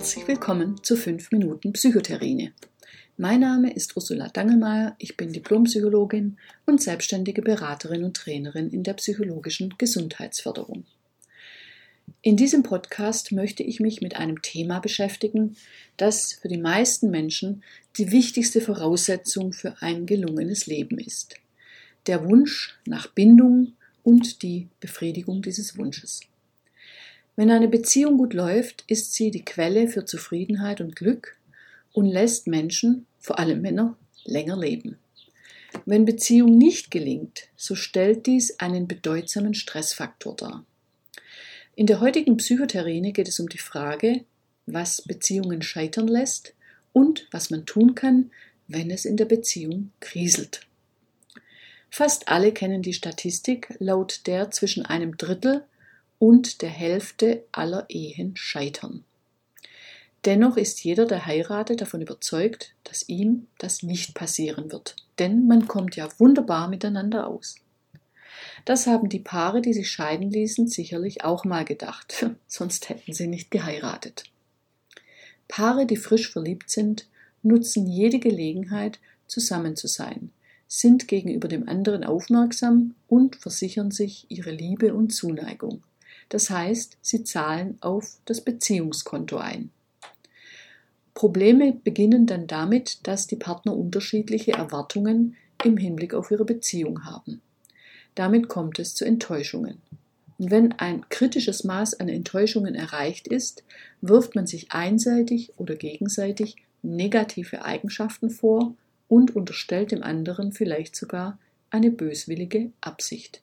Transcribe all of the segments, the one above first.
Herzlich willkommen zu 5 Minuten Psychotherine. Mein Name ist Ursula Dangelmeier, ich bin Diplompsychologin und selbstständige Beraterin und Trainerin in der psychologischen Gesundheitsförderung. In diesem Podcast möchte ich mich mit einem Thema beschäftigen, das für die meisten Menschen die wichtigste Voraussetzung für ein gelungenes Leben ist. Der Wunsch nach Bindung und die Befriedigung dieses Wunsches. Wenn eine Beziehung gut läuft, ist sie die Quelle für Zufriedenheit und Glück und lässt Menschen, vor allem Männer, länger leben. Wenn Beziehung nicht gelingt, so stellt dies einen bedeutsamen Stressfaktor dar. In der heutigen Psychotherine geht es um die Frage, was Beziehungen scheitern lässt und was man tun kann, wenn es in der Beziehung kriselt. Fast alle kennen die Statistik, laut der zwischen einem Drittel und der Hälfte aller Ehen scheitern. Dennoch ist jeder, der heiratet, davon überzeugt, dass ihm das nicht passieren wird, denn man kommt ja wunderbar miteinander aus. Das haben die Paare, die sich scheiden ließen, sicherlich auch mal gedacht, sonst hätten sie nicht geheiratet. Paare, die frisch verliebt sind, nutzen jede Gelegenheit, zusammen zu sein, sind gegenüber dem anderen aufmerksam und versichern sich ihre Liebe und Zuneigung. Das heißt, sie zahlen auf das Beziehungskonto ein. Probleme beginnen dann damit, dass die Partner unterschiedliche Erwartungen im Hinblick auf ihre Beziehung haben. Damit kommt es zu Enttäuschungen. Und wenn ein kritisches Maß an Enttäuschungen erreicht ist, wirft man sich einseitig oder gegenseitig negative Eigenschaften vor und unterstellt dem anderen vielleicht sogar eine böswillige Absicht.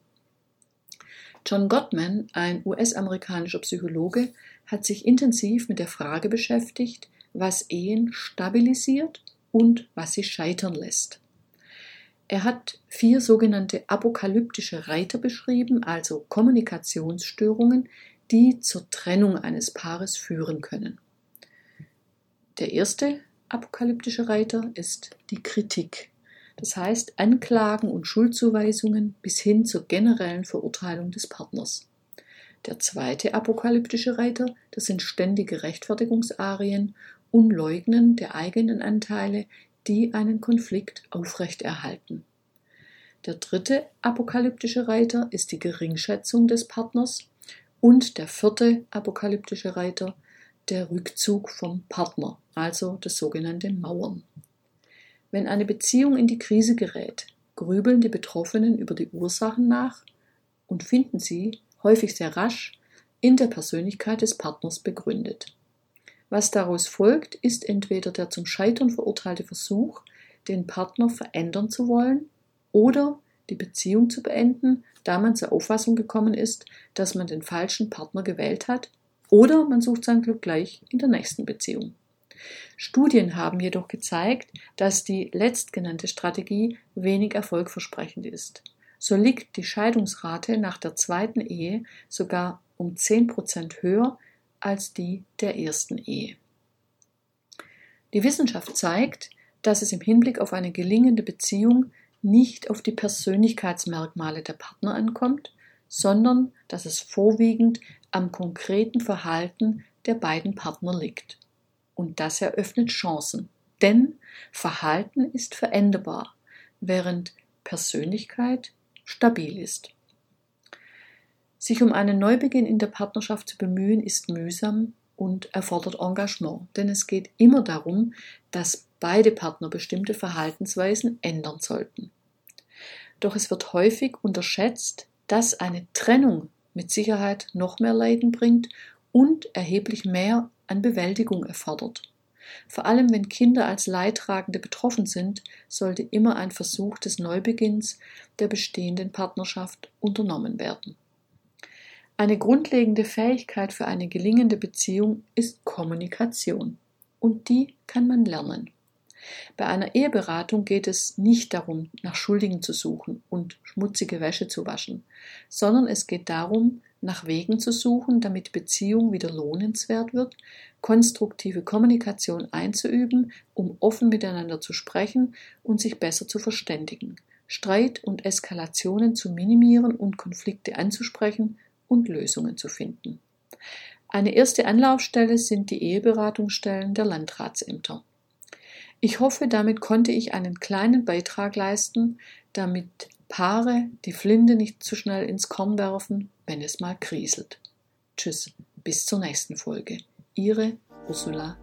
John Gottman, ein US-amerikanischer Psychologe, hat sich intensiv mit der Frage beschäftigt, was Ehen stabilisiert und was sie scheitern lässt. Er hat vier sogenannte apokalyptische Reiter beschrieben, also Kommunikationsstörungen, die zur Trennung eines Paares führen können. Der erste apokalyptische Reiter ist die Kritik. Das heißt Anklagen und Schuldzuweisungen bis hin zur generellen Verurteilung des Partners. Der zweite apokalyptische Reiter, das sind ständige Rechtfertigungsarien und Leugnen der eigenen Anteile, die einen Konflikt aufrechterhalten. Der dritte apokalyptische Reiter ist die Geringschätzung des Partners und der vierte apokalyptische Reiter der Rückzug vom Partner, also das sogenannte Mauern. Wenn eine Beziehung in die Krise gerät, grübeln die Betroffenen über die Ursachen nach und finden sie, häufig sehr rasch, in der Persönlichkeit des Partners begründet. Was daraus folgt, ist entweder der zum Scheitern verurteilte Versuch, den Partner verändern zu wollen, oder die Beziehung zu beenden, da man zur Auffassung gekommen ist, dass man den falschen Partner gewählt hat, oder man sucht sein Glück gleich in der nächsten Beziehung. Studien haben jedoch gezeigt, dass die letztgenannte Strategie wenig erfolgversprechend ist. So liegt die Scheidungsrate nach der zweiten Ehe sogar um 10 Prozent höher als die der ersten Ehe. Die Wissenschaft zeigt, dass es im Hinblick auf eine gelingende Beziehung nicht auf die Persönlichkeitsmerkmale der Partner ankommt, sondern dass es vorwiegend am konkreten Verhalten der beiden Partner liegt. Und das eröffnet Chancen, denn Verhalten ist veränderbar, während Persönlichkeit stabil ist. Sich um einen Neubeginn in der Partnerschaft zu bemühen, ist mühsam und erfordert Engagement, denn es geht immer darum, dass beide Partner bestimmte Verhaltensweisen ändern sollten. Doch es wird häufig unterschätzt, dass eine Trennung mit Sicherheit noch mehr Leiden bringt und erheblich mehr an Bewältigung erfordert. Vor allem wenn Kinder als Leidtragende betroffen sind, sollte immer ein Versuch des Neubeginns der bestehenden Partnerschaft unternommen werden. Eine grundlegende Fähigkeit für eine gelingende Beziehung ist Kommunikation. Und die kann man lernen. Bei einer Eheberatung geht es nicht darum, nach Schuldigen zu suchen und schmutzige Wäsche zu waschen, sondern es geht darum, nach Wegen zu suchen, damit Beziehung wieder lohnenswert wird, konstruktive Kommunikation einzuüben, um offen miteinander zu sprechen und sich besser zu verständigen, Streit und Eskalationen zu minimieren und Konflikte anzusprechen und Lösungen zu finden. Eine erste Anlaufstelle sind die Eheberatungsstellen der Landratsämter. Ich hoffe, damit konnte ich einen kleinen Beitrag leisten, damit Paare die Flinte nicht zu schnell ins Korn werfen, wenn es mal kriselt. Tschüss, bis zur nächsten Folge. Ihre Ursula